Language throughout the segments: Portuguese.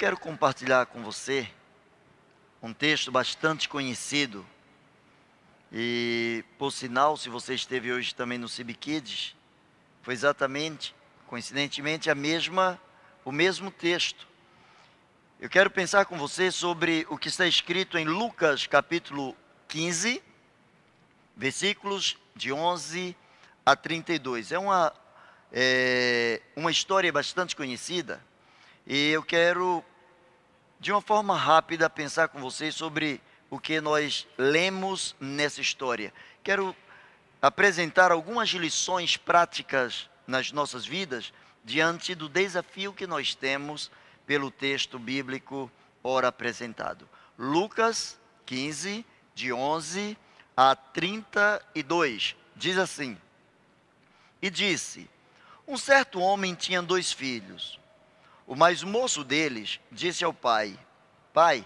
quero compartilhar com você um texto bastante conhecido. E, por sinal, se você esteve hoje também no Cib Kids, foi exatamente, coincidentemente, a mesma, o mesmo texto. Eu quero pensar com você sobre o que está escrito em Lucas capítulo 15, versículos de 11 a 32. É uma, é, uma história bastante conhecida e eu quero, de uma forma rápida, pensar com vocês sobre o que nós lemos nessa história. Quero apresentar algumas lições práticas nas nossas vidas diante do desafio que nós temos pelo texto bíblico ora apresentado. Lucas 15, de 11 a 32, diz assim: E disse: Um certo homem tinha dois filhos. O mais moço deles disse ao pai: Pai,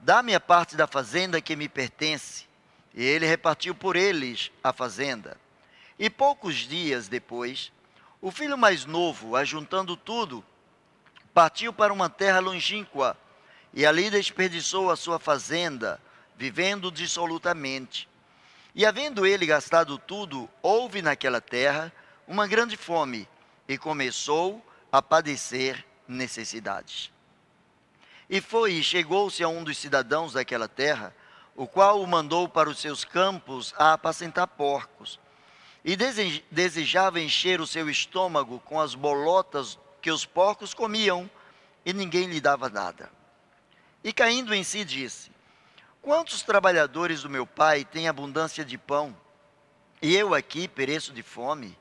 dá-me a parte da fazenda que me pertence. E ele repartiu por eles a fazenda. E poucos dias depois, o filho mais novo, ajuntando tudo, partiu para uma terra longínqua e ali desperdiçou a sua fazenda, vivendo dissolutamente. E havendo ele gastado tudo, houve naquela terra uma grande fome e começou a padecer necessidades. E foi e chegou-se a um dos cidadãos daquela terra, o qual o mandou para os seus campos a apacentar porcos. E desejava encher o seu estômago com as bolotas que os porcos comiam, e ninguém lhe dava nada. E caindo em si, disse: Quantos trabalhadores do meu pai têm abundância de pão, e eu aqui pereço de fome?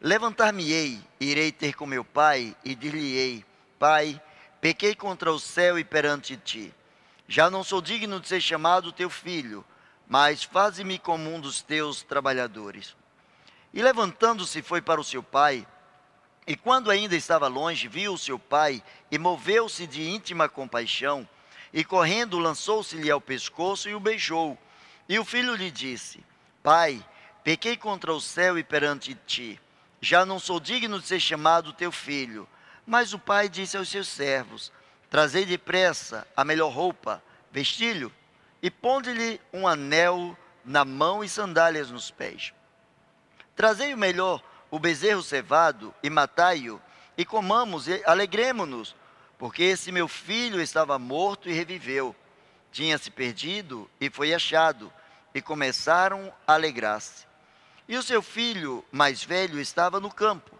Levantar-me-ei, irei ter com meu pai, e dir-lhe-ei: Pai, pequei contra o céu e perante ti. Já não sou digno de ser chamado teu filho, mas faze-me como um dos teus trabalhadores. E levantando-se foi para o seu pai, e quando ainda estava longe, viu o seu pai e moveu-se de íntima compaixão, e correndo lançou-se-lhe ao pescoço e o beijou. E o filho lhe disse: Pai, pequei contra o céu e perante ti. Já não sou digno de ser chamado teu filho. Mas o pai disse aos seus servos: Trazei depressa a melhor roupa, vestilho, e ponde-lhe um anel na mão e sandálias nos pés. Trazei o melhor, o bezerro cevado, e matai-o, e comamos e alegremo-nos, porque esse meu filho estava morto e reviveu, tinha-se perdido e foi achado, e começaram a alegrar-se. E o seu filho mais velho estava no campo.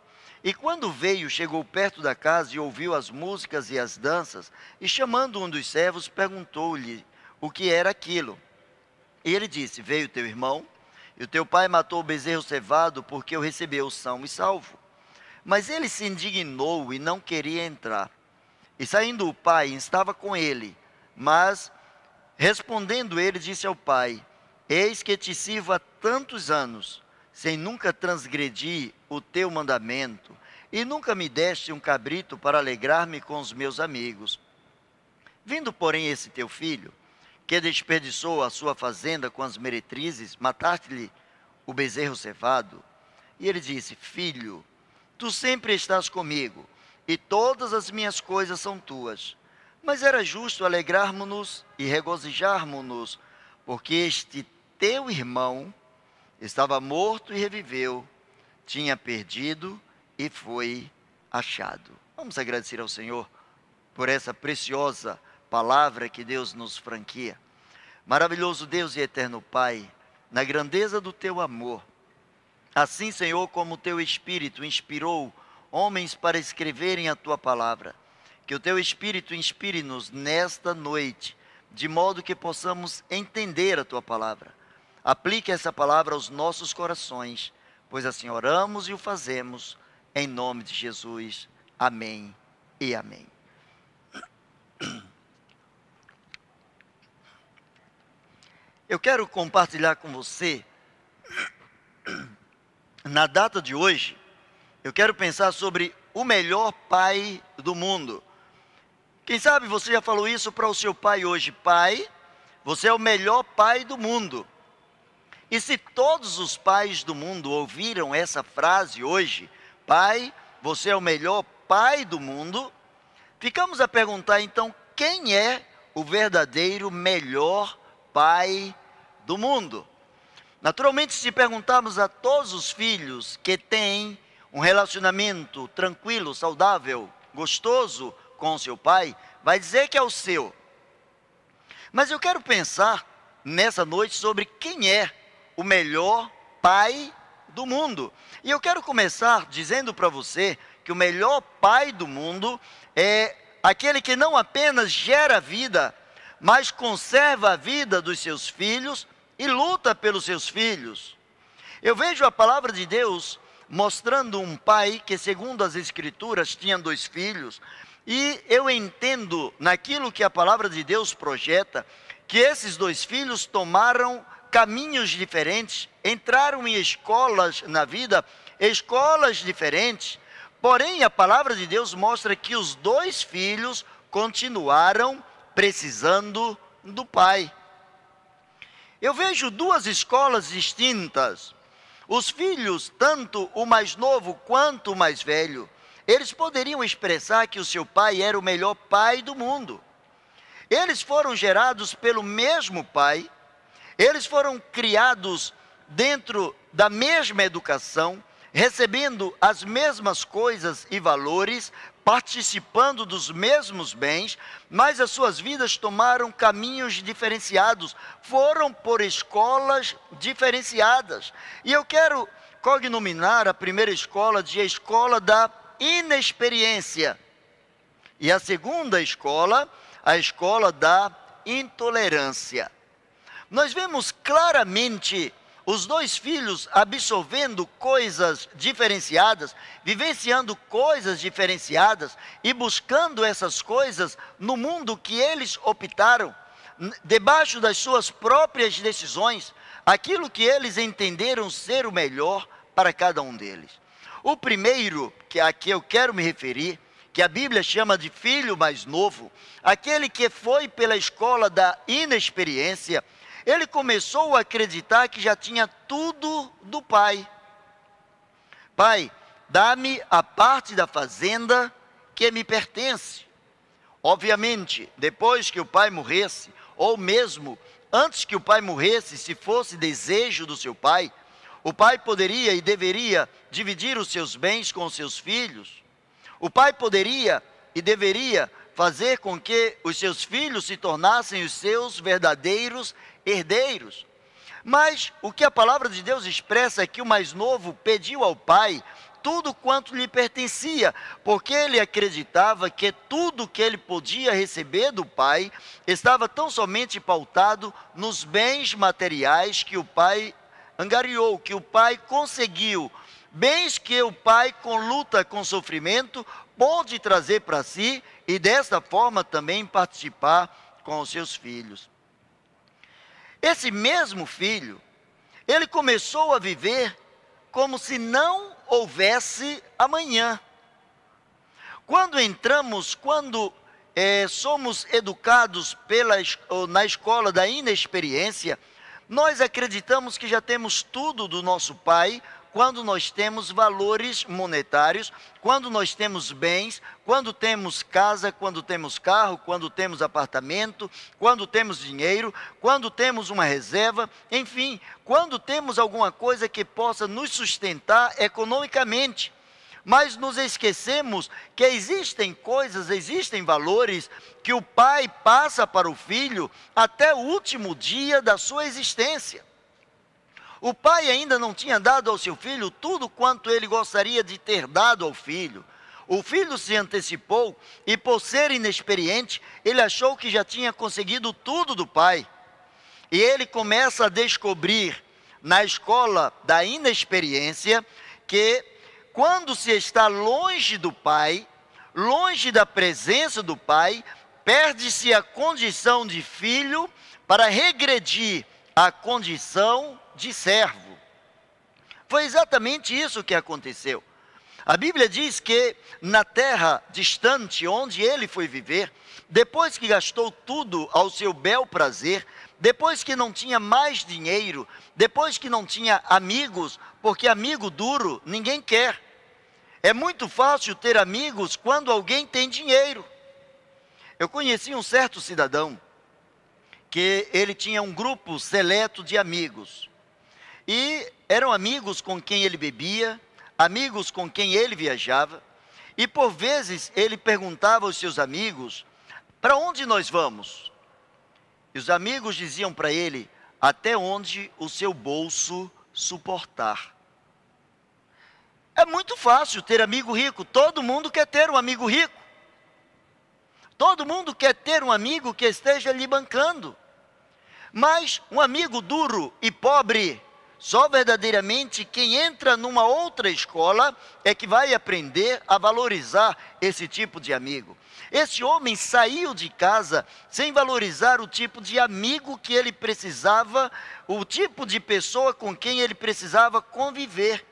E quando veio, chegou perto da casa e ouviu as músicas e as danças, e chamando um dos servos, perguntou-lhe o que era aquilo. E ele disse: Veio teu irmão, e o teu pai matou o bezerro cevado, porque o recebeu são e salvo. Mas ele se indignou e não queria entrar. E saindo o pai, estava com ele. Mas, respondendo ele, disse ao pai: Eis que te sirvo há tantos anos sem nunca transgredir o teu mandamento, e nunca me deste um cabrito para alegrar-me com os meus amigos. Vindo, porém, esse teu filho, que desperdiçou a sua fazenda com as meretrizes, mataste-lhe o bezerro cevado. E ele disse: Filho, tu sempre estás comigo, e todas as minhas coisas são tuas. Mas era justo alegrarmos-nos e regozijarmos-nos, porque este teu irmão Estava morto e reviveu, tinha perdido e foi achado. Vamos agradecer ao Senhor por essa preciosa palavra que Deus nos franquia. Maravilhoso Deus e eterno Pai, na grandeza do teu amor, assim, Senhor, como o teu Espírito inspirou homens para escreverem a tua palavra, que o teu Espírito inspire-nos nesta noite, de modo que possamos entender a tua palavra Aplique essa palavra aos nossos corações, pois assim oramos e o fazemos, em nome de Jesus. Amém e amém. Eu quero compartilhar com você, na data de hoje, eu quero pensar sobre o melhor pai do mundo. Quem sabe você já falou isso para o seu pai hoje: Pai, você é o melhor pai do mundo. E se todos os pais do mundo ouviram essa frase hoje, pai, você é o melhor pai do mundo, ficamos a perguntar então quem é o verdadeiro melhor pai do mundo. Naturalmente, se perguntarmos a todos os filhos que têm um relacionamento tranquilo, saudável, gostoso com seu pai, vai dizer que é o seu. Mas eu quero pensar nessa noite sobre quem é o melhor pai do mundo. E eu quero começar dizendo para você que o melhor pai do mundo é aquele que não apenas gera vida, mas conserva a vida dos seus filhos e luta pelos seus filhos. Eu vejo a palavra de Deus mostrando um pai que, segundo as Escrituras, tinha dois filhos, e eu entendo naquilo que a palavra de Deus projeta, que esses dois filhos tomaram caminhos diferentes, entraram em escolas na vida, escolas diferentes, porém a palavra de Deus mostra que os dois filhos continuaram precisando do pai. Eu vejo duas escolas distintas. Os filhos, tanto o mais novo quanto o mais velho, eles poderiam expressar que o seu pai era o melhor pai do mundo. Eles foram gerados pelo mesmo pai, eles foram criados dentro da mesma educação, recebendo as mesmas coisas e valores, participando dos mesmos bens, mas as suas vidas tomaram caminhos diferenciados, foram por escolas diferenciadas. E eu quero cognominar a primeira escola de a escola da inexperiência. E a segunda escola, a escola da intolerância. Nós vemos claramente os dois filhos absorvendo coisas diferenciadas, vivenciando coisas diferenciadas e buscando essas coisas no mundo que eles optaram, debaixo das suas próprias decisões, aquilo que eles entenderam ser o melhor para cada um deles. O primeiro, que a que eu quero me referir, que a Bíblia chama de filho mais novo, aquele que foi pela escola da inexperiência, ele começou a acreditar que já tinha tudo do pai. Pai, dá-me a parte da fazenda que me pertence. Obviamente, depois que o pai morresse, ou mesmo antes que o pai morresse, se fosse desejo do seu pai, o pai poderia e deveria dividir os seus bens com os seus filhos. O pai poderia e deveria fazer com que os seus filhos se tornassem os seus verdadeiros herdeiros. Mas o que a palavra de Deus expressa é que o mais novo pediu ao pai tudo quanto lhe pertencia, porque ele acreditava que tudo que ele podia receber do pai estava tão somente pautado nos bens materiais que o pai angariou, que o pai conseguiu, bens que o pai, com luta, com sofrimento, pôde trazer para si e desta forma também participar com os seus filhos. Esse mesmo filho, ele começou a viver como se não houvesse amanhã. Quando entramos, quando é, somos educados pela, na escola da inexperiência, nós acreditamos que já temos tudo do nosso pai, quando nós temos valores monetários, quando nós temos bens, quando temos casa, quando temos carro, quando temos apartamento, quando temos dinheiro, quando temos uma reserva, enfim, quando temos alguma coisa que possa nos sustentar economicamente. Mas nos esquecemos que existem coisas, existem valores que o pai passa para o filho até o último dia da sua existência. O pai ainda não tinha dado ao seu filho tudo quanto ele gostaria de ter dado ao filho. O filho se antecipou e, por ser inexperiente, ele achou que já tinha conseguido tudo do pai. E ele começa a descobrir na escola da inexperiência que, quando se está longe do pai, longe da presença do pai, perde-se a condição de filho para regredir à condição de servo. Foi exatamente isso que aconteceu. A Bíblia diz que na terra distante onde ele foi viver, depois que gastou tudo ao seu bel prazer, depois que não tinha mais dinheiro, depois que não tinha amigos, porque amigo duro ninguém quer. É muito fácil ter amigos quando alguém tem dinheiro. Eu conheci um certo cidadão que ele tinha um grupo seleto de amigos. E eram amigos com quem ele bebia, amigos com quem ele viajava, e por vezes ele perguntava aos seus amigos: Para onde nós vamos? E os amigos diziam para ele: Até onde o seu bolso suportar. É muito fácil ter amigo rico, todo mundo quer ter um amigo rico. Todo mundo quer ter um amigo que esteja lhe bancando. Mas um amigo duro e pobre, só verdadeiramente quem entra numa outra escola é que vai aprender a valorizar esse tipo de amigo. Esse homem saiu de casa sem valorizar o tipo de amigo que ele precisava, o tipo de pessoa com quem ele precisava conviver.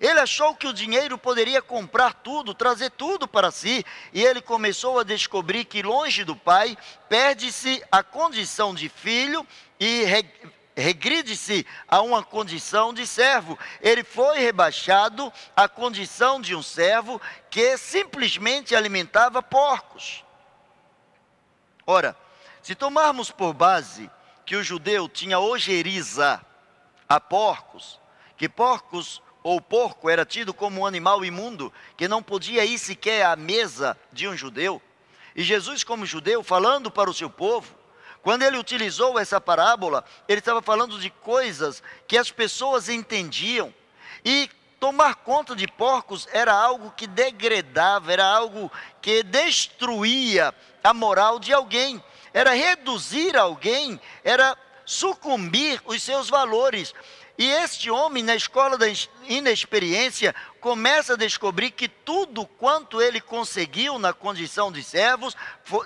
Ele achou que o dinheiro poderia comprar tudo, trazer tudo para si, e ele começou a descobrir que longe do pai perde-se a condição de filho e regride-se a uma condição de servo. Ele foi rebaixado à condição de um servo que simplesmente alimentava porcos. Ora, se tomarmos por base que o judeu tinha ojeriza a porcos, que porcos ou porco era tido como um animal imundo que não podia ir sequer à mesa de um judeu. E Jesus, como judeu, falando para o seu povo, quando ele utilizou essa parábola, ele estava falando de coisas que as pessoas entendiam. E tomar conta de porcos era algo que degradava, era algo que destruía a moral de alguém, era reduzir alguém, era sucumbir os seus valores. E este homem, na escola da inexperiência, começa a descobrir que tudo quanto ele conseguiu na condição de, servos,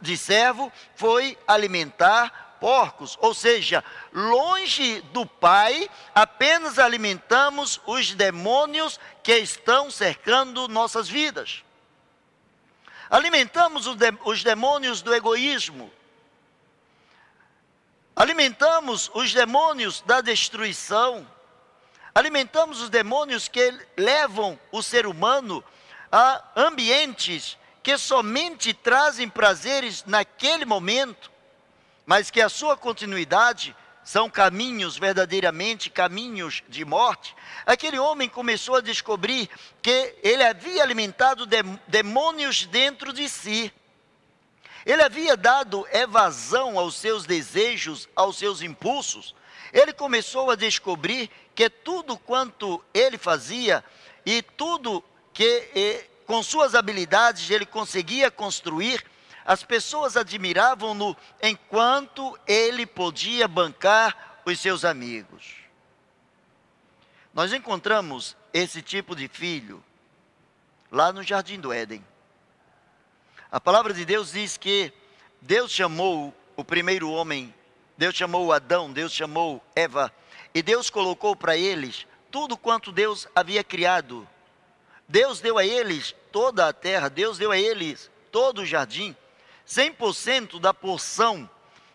de servo foi alimentar porcos. Ou seja, longe do Pai, apenas alimentamos os demônios que estão cercando nossas vidas. Alimentamos os demônios do egoísmo. Alimentamos os demônios da destruição Alimentamos os demônios que levam o ser humano a ambientes que somente trazem prazeres naquele momento, mas que a sua continuidade são caminhos verdadeiramente caminhos de morte. Aquele homem começou a descobrir que ele havia alimentado demônios dentro de si. Ele havia dado evasão aos seus desejos, aos seus impulsos. Ele começou a descobrir que tudo quanto ele fazia e tudo que e, com suas habilidades ele conseguia construir, as pessoas admiravam-no enquanto ele podia bancar os seus amigos. Nós encontramos esse tipo de filho lá no jardim do Éden. A palavra de Deus diz que Deus chamou o primeiro homem, Deus chamou Adão, Deus chamou Eva e Deus colocou para eles tudo quanto Deus havia criado. Deus deu a eles toda a terra, Deus deu a eles todo o jardim. 100% da porção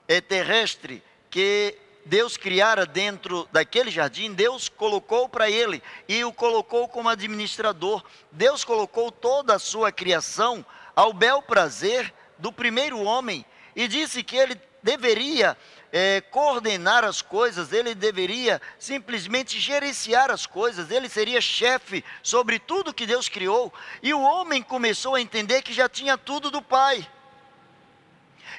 é, terrestre que Deus criara dentro daquele jardim, Deus colocou para ele e o colocou como administrador. Deus colocou toda a sua criação ao bel prazer do primeiro homem e disse que ele deveria é, coordenar as coisas, ele deveria simplesmente gerenciar as coisas, ele seria chefe sobre tudo que Deus criou. E o homem começou a entender que já tinha tudo do Pai.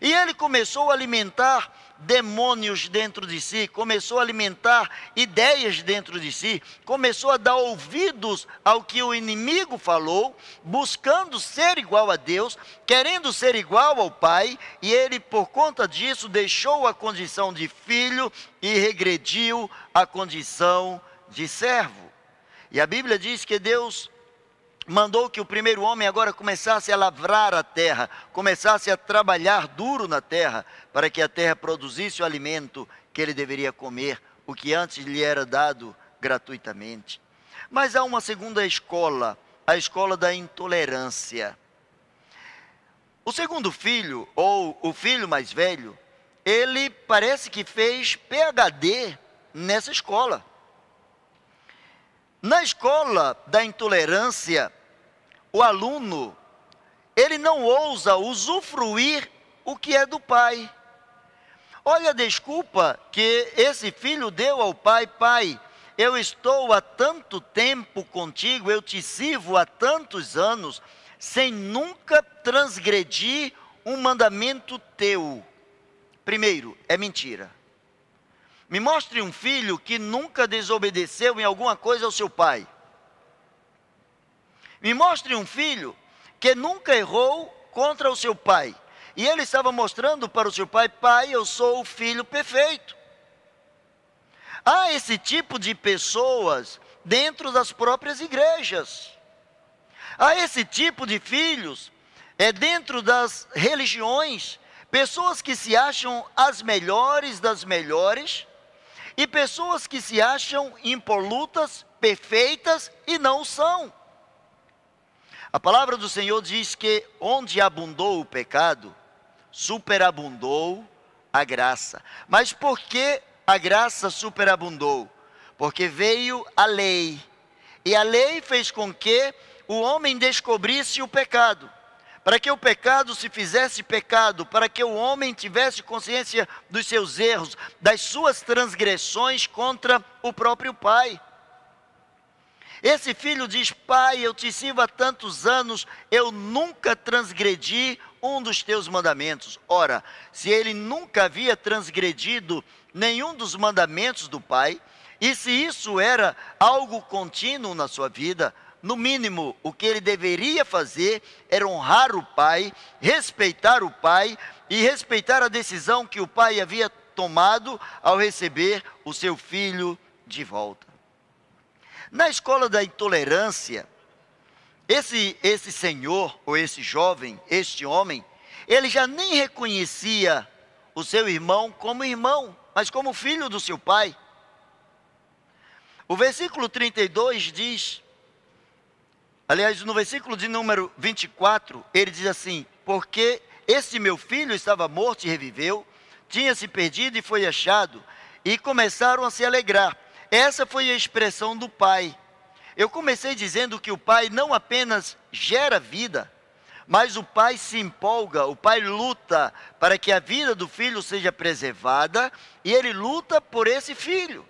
E ele começou a alimentar demônios dentro de si, começou a alimentar ideias dentro de si, começou a dar ouvidos ao que o inimigo falou, buscando ser igual a Deus, querendo ser igual ao Pai, e ele, por conta disso, deixou a condição de filho e regrediu à condição de servo. E a Bíblia diz que Deus mandou que o primeiro homem agora começasse a lavrar a terra, começasse a trabalhar duro na terra, para que a terra produzisse o alimento que ele deveria comer, o que antes lhe era dado gratuitamente. Mas há uma segunda escola, a escola da intolerância. O segundo filho, ou o filho mais velho, ele parece que fez PhD nessa escola. Na escola da intolerância, o aluno, ele não ousa usufruir o que é do pai. Olha a desculpa que esse filho deu ao pai: Pai, eu estou há tanto tempo contigo, eu te sirvo há tantos anos, sem nunca transgredir um mandamento teu. Primeiro, é mentira. Me mostre um filho que nunca desobedeceu em alguma coisa ao seu pai. Me mostre um filho que nunca errou contra o seu pai. E ele estava mostrando para o seu pai: Pai, eu sou o filho perfeito. Há esse tipo de pessoas dentro das próprias igrejas. Há esse tipo de filhos é dentro das religiões, pessoas que se acham as melhores das melhores e pessoas que se acham impolutas, perfeitas e não são. A palavra do Senhor diz que onde abundou o pecado, superabundou a graça. Mas por que a graça superabundou? Porque veio a lei. E a lei fez com que o homem descobrisse o pecado. Para que o pecado se fizesse pecado, para que o homem tivesse consciência dos seus erros, das suas transgressões contra o próprio Pai. Esse filho diz: Pai, eu te sirvo há tantos anos, eu nunca transgredi um dos teus mandamentos. Ora, se ele nunca havia transgredido nenhum dos mandamentos do Pai, e se isso era algo contínuo na sua vida, no mínimo, o que ele deveria fazer era honrar o pai, respeitar o pai e respeitar a decisão que o pai havia tomado ao receber o seu filho de volta. Na escola da intolerância, esse, esse senhor, ou esse jovem, este homem, ele já nem reconhecia o seu irmão como irmão, mas como filho do seu pai. O versículo 32 diz, aliás, no versículo de número 24, ele diz assim: Porque esse meu filho estava morto e reviveu, tinha se perdido e foi achado, e começaram a se alegrar. Essa foi a expressão do pai. Eu comecei dizendo que o pai não apenas gera vida, mas o pai se empolga, o pai luta para que a vida do filho seja preservada e ele luta por esse filho.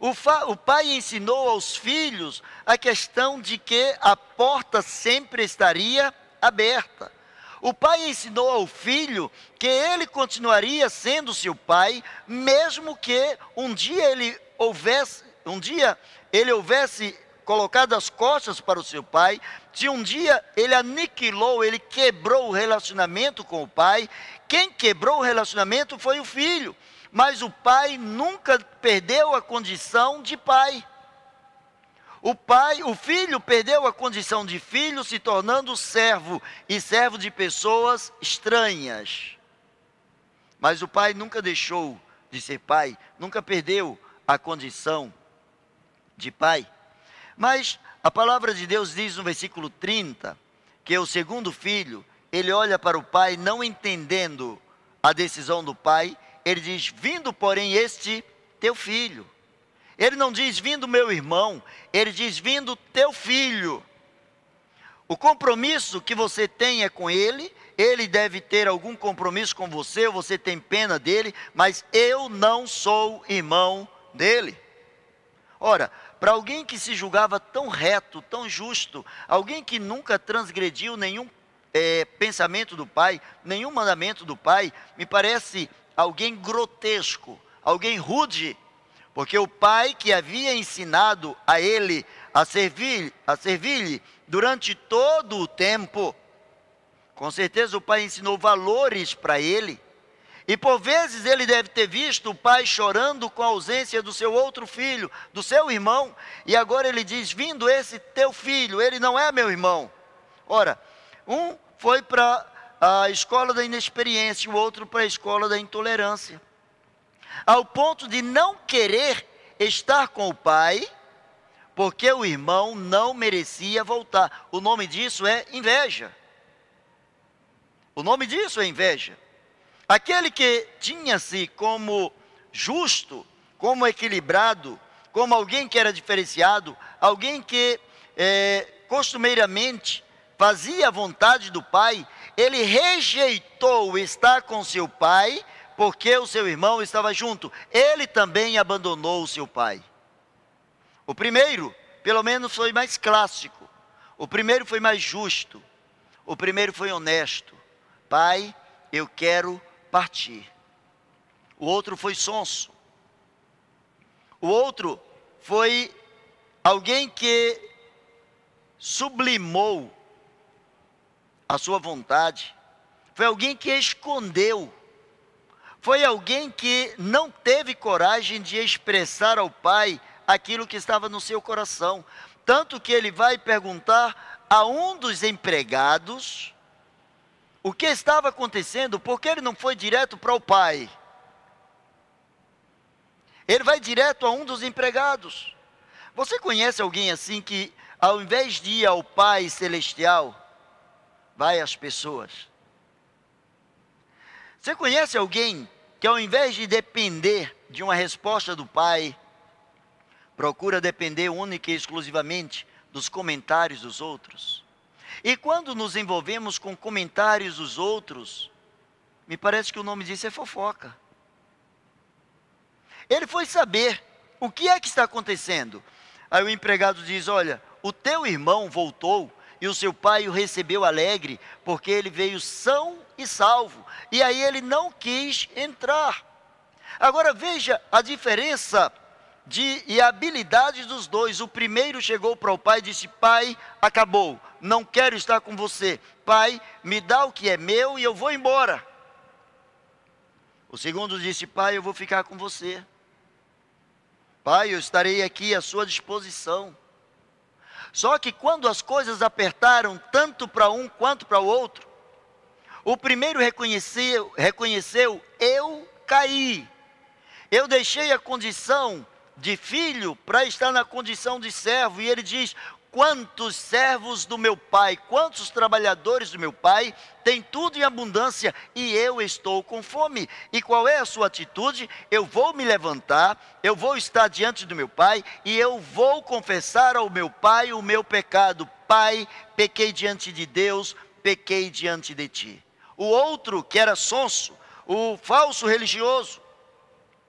O, o, pai ensinou aos filhos a questão de que a porta sempre estaria aberta. O pai ensinou ao filho que ele continuaria sendo seu pai, mesmo que um dia ele houvesse, um dia ele houvesse colocado as costas para o seu pai, se um dia ele aniquilou, ele quebrou o relacionamento com o pai, quem quebrou o relacionamento foi o filho, mas o pai nunca perdeu a condição de pai. O pai, o filho perdeu a condição de filho, se tornando servo e servo de pessoas estranhas. Mas o pai nunca deixou de ser pai, nunca perdeu a condição de pai. Mas a palavra de Deus diz no versículo 30 que o segundo filho, ele olha para o pai não entendendo a decisão do pai, ele diz: Vindo, porém, este teu filho. Ele não diz vindo meu irmão, ele diz vindo teu filho. O compromisso que você tem é com ele, ele deve ter algum compromisso com você, ou você tem pena dele, mas eu não sou irmão dele. Ora, para alguém que se julgava tão reto, tão justo, alguém que nunca transgrediu nenhum é, pensamento do Pai, nenhum mandamento do Pai, me parece alguém grotesco, alguém rude, porque o Pai que havia ensinado a ele a servir, a servir-lhe durante todo o tempo, com certeza o Pai ensinou valores para ele, e por vezes ele deve ter visto o pai chorando com a ausência do seu outro filho, do seu irmão, e agora ele diz: Vindo esse teu filho, ele não é meu irmão. Ora, um foi para a escola da inexperiência, o outro para a escola da intolerância, ao ponto de não querer estar com o pai, porque o irmão não merecia voltar. O nome disso é inveja. O nome disso é inveja. Aquele que tinha-se como justo, como equilibrado, como alguém que era diferenciado, alguém que é, costumeiramente fazia a vontade do pai, ele rejeitou estar com seu pai, porque o seu irmão estava junto. Ele também abandonou o seu pai. O primeiro, pelo menos, foi mais clássico. O primeiro foi mais justo. O primeiro foi honesto. Pai, eu quero partir. O outro foi sonso. O outro foi alguém que sublimou a sua vontade. Foi alguém que escondeu. Foi alguém que não teve coragem de expressar ao pai aquilo que estava no seu coração. Tanto que ele vai perguntar a um dos empregados o que estava acontecendo, porque ele não foi direto para o pai. Ele vai direto a um dos empregados. Você conhece alguém assim que, ao invés de ir ao Pai Celestial, vai às pessoas? Você conhece alguém que, ao invés de depender de uma resposta do Pai, procura depender única e exclusivamente dos comentários dos outros? E quando nos envolvemos com comentários dos outros, me parece que o nome disso é fofoca. Ele foi saber o que é que está acontecendo. Aí o empregado diz: Olha, o teu irmão voltou e o seu pai o recebeu alegre, porque ele veio são e salvo. E aí ele não quis entrar. Agora veja a diferença de e habilidades dos dois. O primeiro chegou para o pai e disse: Pai, acabou, não quero estar com você. Pai, me dá o que é meu e eu vou embora. O segundo disse: Pai, eu vou ficar com você. Pai, eu estarei aqui à sua disposição. Só que quando as coisas apertaram tanto para um quanto para o outro, o primeiro reconheceu, reconheceu: eu caí. Eu deixei a condição de filho para estar na condição de servo. E ele diz: Quantos servos do meu pai, quantos trabalhadores do meu pai têm tudo em abundância e eu estou com fome. E qual é a sua atitude? Eu vou me levantar, eu vou estar diante do meu pai e eu vou confessar ao meu pai o meu pecado. Pai, pequei diante de Deus, pequei diante de ti. O outro, que era sonso, o falso religioso,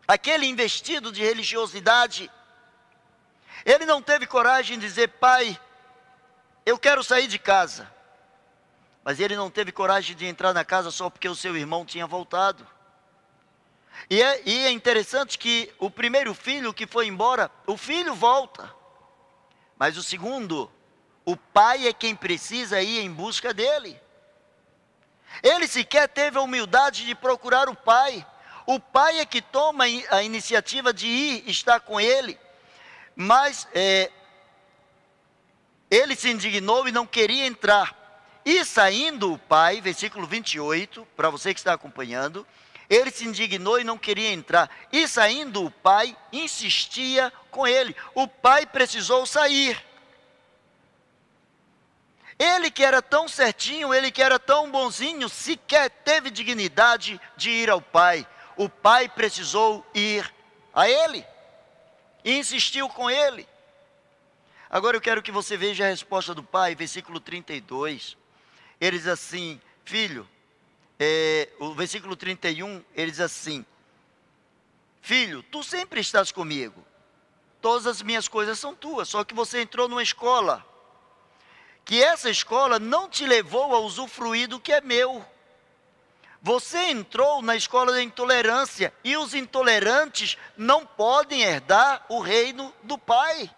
aquele investido de religiosidade, ele não teve coragem de dizer, pai, eu quero sair de casa. Mas ele não teve coragem de entrar na casa só porque o seu irmão tinha voltado. E é, e é interessante que o primeiro filho que foi embora, o filho volta. Mas o segundo, o pai é quem precisa ir em busca dele. Ele sequer teve a humildade de procurar o pai. O pai é que toma a iniciativa de ir estar com ele. Mas é, ele se indignou e não queria entrar. E saindo o pai, versículo 28, para você que está acompanhando, ele se indignou e não queria entrar. E saindo o pai, insistia com ele. O pai precisou sair. Ele que era tão certinho, ele que era tão bonzinho, sequer teve dignidade de ir ao pai. O pai precisou ir a ele e insistiu com ele. Agora eu quero que você veja a resposta do pai, versículo 32. Ele diz assim: Filho, é, o versículo 31, ele diz assim: Filho, tu sempre estás comigo, todas as minhas coisas são tuas, só que você entrou numa escola, que essa escola não te levou a usufruir do que é meu. Você entrou na escola da intolerância e os intolerantes não podem herdar o reino do Pai.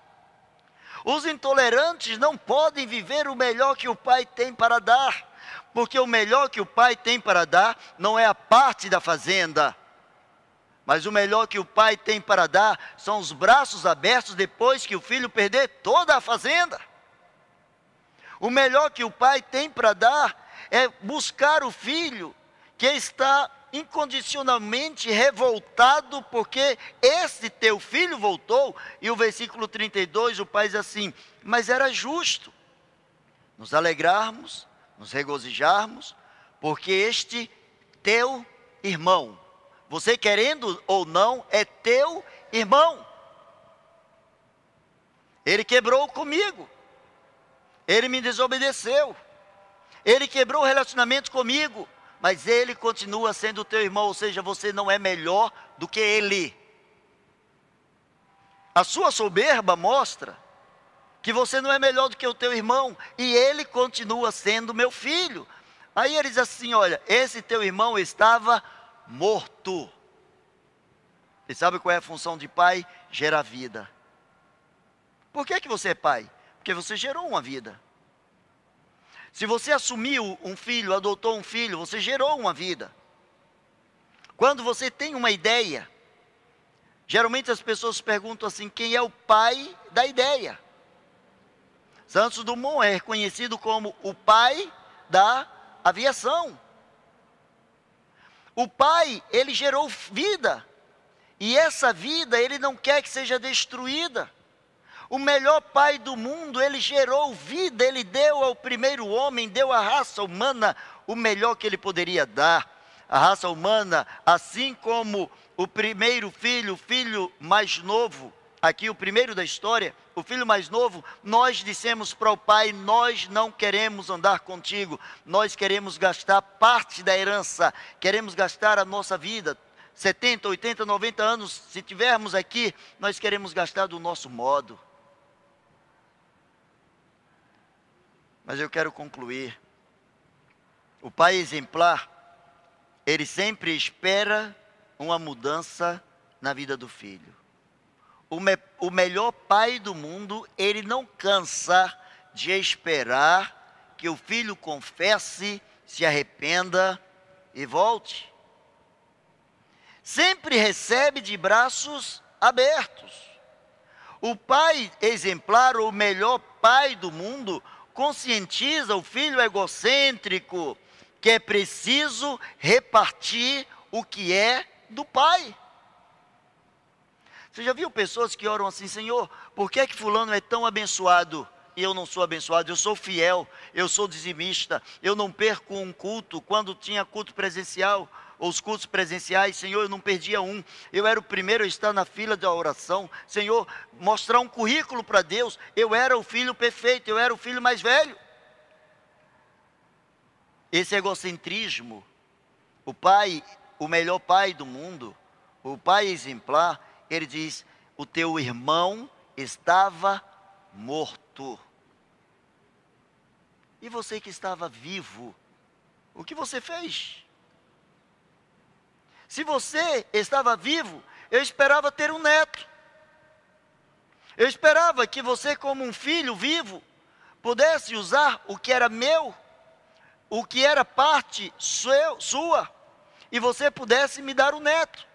Os intolerantes não podem viver o melhor que o Pai tem para dar, porque o melhor que o Pai tem para dar não é a parte da fazenda, mas o melhor que o Pai tem para dar são os braços abertos depois que o filho perder toda a fazenda. O melhor que o Pai tem para dar é buscar o filho que está incondicionalmente revoltado porque esse teu filho voltou, e o versículo 32, o pai diz assim: Mas era justo nos alegrarmos, nos regozijarmos, porque este teu irmão, você querendo ou não, é teu irmão. Ele quebrou comigo, ele me desobedeceu, Ele quebrou o relacionamento comigo, mas ele continua sendo teu irmão, ou seja, você não é melhor do que ele. A sua soberba mostra que você não é melhor do que o teu irmão, e ele continua sendo meu filho. Aí ele diz assim: Olha, esse teu irmão estava morto. E sabe qual é a função de pai? Gerar vida. Por que, que você é pai? Porque você gerou uma vida. Se você assumiu um filho, adotou um filho, você gerou uma vida. Quando você tem uma ideia, geralmente as pessoas perguntam assim: quem é o pai da ideia? Santos Dumont é reconhecido como o pai da aviação. O pai, ele gerou vida. E essa vida, ele não quer que seja destruída. O melhor pai do mundo, ele gerou vida, ele deu ao primeiro homem, deu à raça humana o melhor que ele poderia dar. A raça humana, assim como o primeiro filho, o filho mais novo, aqui o primeiro da história, o filho mais novo, nós dissemos para o pai: Nós não queremos andar contigo, nós queremos gastar parte da herança, queremos gastar a nossa vida. 70, 80, 90 anos, se tivermos aqui, nós queremos gastar do nosso modo. Mas eu quero concluir. O pai exemplar, ele sempre espera uma mudança na vida do filho o, me, o melhor pai do mundo, ele não cansa de esperar que o filho confesse, se arrependa e volte. Sempre recebe de braços abertos. O pai exemplar, o melhor pai do mundo, conscientiza o filho egocêntrico que é preciso repartir o que é do pai. Você já viu pessoas que oram assim, Senhor, por que é que fulano é tão abençoado e eu não sou abençoado? Eu sou fiel, eu sou dizimista, eu não perco um culto quando tinha culto presencial ou os cultos presenciais, Senhor, eu não perdia um. Eu era o primeiro a estar na fila da oração. Senhor, mostrar um currículo para Deus. Eu era o filho perfeito, eu era o filho mais velho. Esse egocentrismo, o pai, o melhor pai do mundo, o pai exemplar, ele diz: O teu irmão estava morto. E você que estava vivo, o que você fez? Se você estava vivo, eu esperava ter um neto. Eu esperava que você, como um filho vivo, pudesse usar o que era meu, o que era parte seu, sua, e você pudesse me dar um neto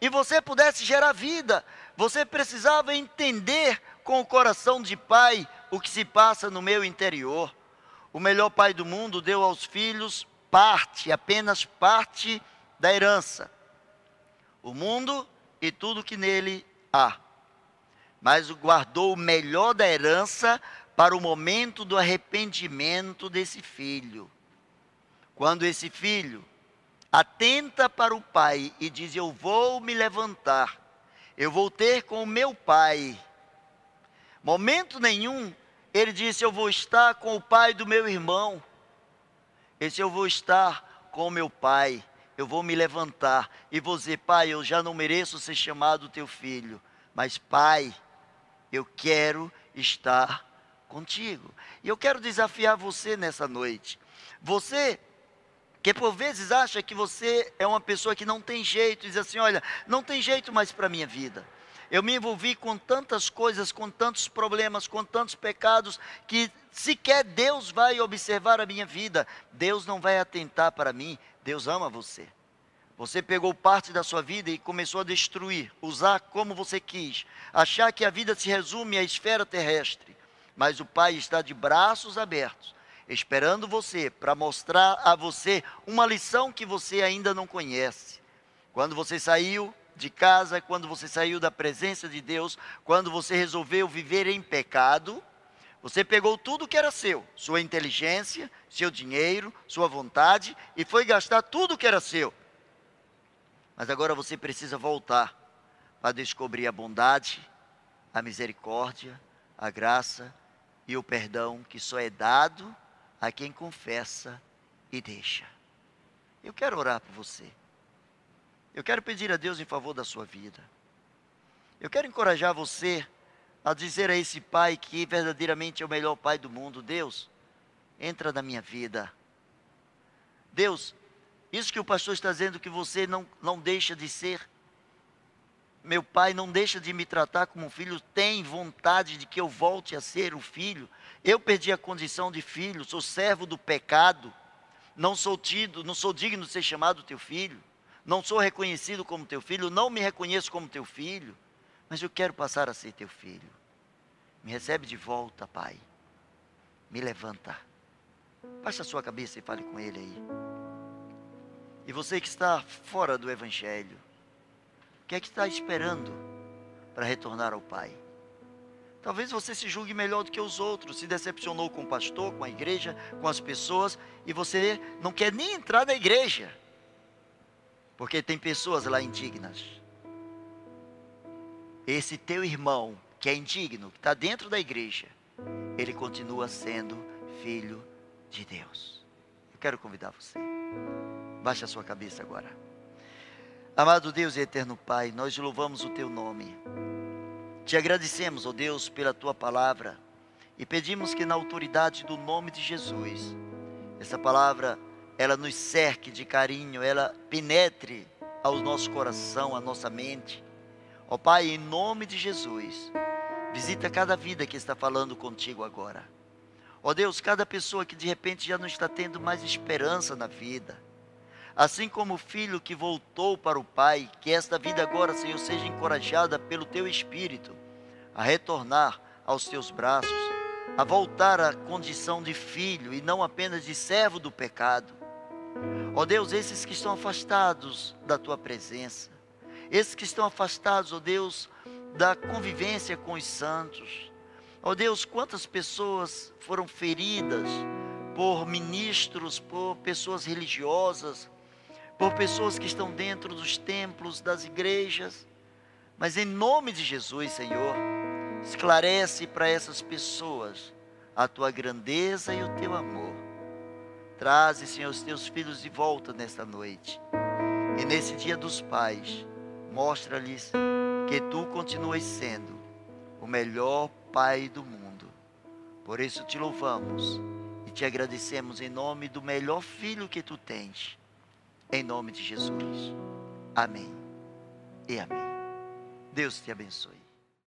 e você pudesse gerar vida, você precisava entender com o coração de pai o que se passa no meu interior. O melhor pai do mundo deu aos filhos parte, apenas parte da herança. O mundo e tudo que nele há. Mas guardou o melhor da herança para o momento do arrependimento desse filho. Quando esse filho atenta para o pai e diz: Eu vou me levantar, eu vou ter com o meu pai. Momento nenhum ele disse: Eu vou estar com o pai do meu irmão. Esse eu vou estar com o meu pai. Eu vou me levantar e vou dizer: Pai, eu já não mereço ser chamado teu filho, mas pai, eu quero estar contigo. E eu quero desafiar você nessa noite. Você que por vezes acha que você é uma pessoa que não tem jeito, diz assim: olha, não tem jeito mais para a minha vida. Eu me envolvi com tantas coisas, com tantos problemas, com tantos pecados, que sequer Deus vai observar a minha vida. Deus não vai atentar para mim. Deus ama você. Você pegou parte da sua vida e começou a destruir, usar como você quis, achar que a vida se resume à esfera terrestre. Mas o Pai está de braços abertos esperando você para mostrar a você uma lição que você ainda não conhece. Quando você saiu de casa, quando você saiu da presença de Deus, quando você resolveu viver em pecado, você pegou tudo que era seu, sua inteligência, seu dinheiro, sua vontade, e foi gastar tudo que era seu. Mas agora você precisa voltar para descobrir a bondade, a misericórdia, a graça e o perdão que só é dado a quem confessa e deixa. Eu quero orar por você. Eu quero pedir a Deus em favor da sua vida. Eu quero encorajar você a dizer a esse pai que verdadeiramente é o melhor pai do mundo: Deus, entra na minha vida. Deus, isso que o pastor está dizendo que você não, não deixa de ser. Meu pai não deixa de me tratar como um filho, tem vontade de que eu volte a ser o filho. Eu perdi a condição de filho, sou servo do pecado, não sou tido, não sou digno de ser chamado teu filho, não sou reconhecido como teu filho, não me reconheço como teu filho, mas eu quero passar a ser teu filho. Me recebe de volta, Pai. Me levanta. Baixa a sua cabeça e fale com ele aí. E você que está fora do Evangelho, o que é que está esperando para retornar ao Pai? Talvez você se julgue melhor do que os outros, se decepcionou com o pastor, com a igreja, com as pessoas, e você não quer nem entrar na igreja, porque tem pessoas lá indignas. Esse teu irmão, que é indigno, que está dentro da igreja, ele continua sendo filho de Deus. Eu quero convidar você. Baixe a sua cabeça agora. Amado Deus e eterno Pai, nós louvamos o teu nome. Te agradecemos, ó Deus, pela tua palavra e pedimos que na autoridade do nome de Jesus, essa palavra ela nos cerque de carinho, ela penetre ao nosso coração, à nossa mente. Ó oh Pai, em nome de Jesus, visita cada vida que está falando contigo agora. Ó oh Deus, cada pessoa que de repente já não está tendo mais esperança na vida Assim como o filho que voltou para o Pai, que esta vida agora, Senhor, seja encorajada pelo Teu Espírito a retornar aos Teus braços, a voltar à condição de filho e não apenas de servo do pecado. Ó Deus, esses que estão afastados da Tua presença, esses que estão afastados, ó Deus, da convivência com os santos. Ó Deus, quantas pessoas foram feridas por ministros, por pessoas religiosas, por pessoas que estão dentro dos templos, das igrejas. Mas em nome de Jesus, Senhor, esclarece para essas pessoas a tua grandeza e o teu amor. Traze, Senhor, os teus filhos de volta nesta noite. E nesse dia dos pais, mostra-lhes que tu continuas sendo o melhor Pai do mundo. Por isso te louvamos e te agradecemos em nome do melhor filho que tu tens em nome de Jesus. Amém e amém. Deus te abençoe.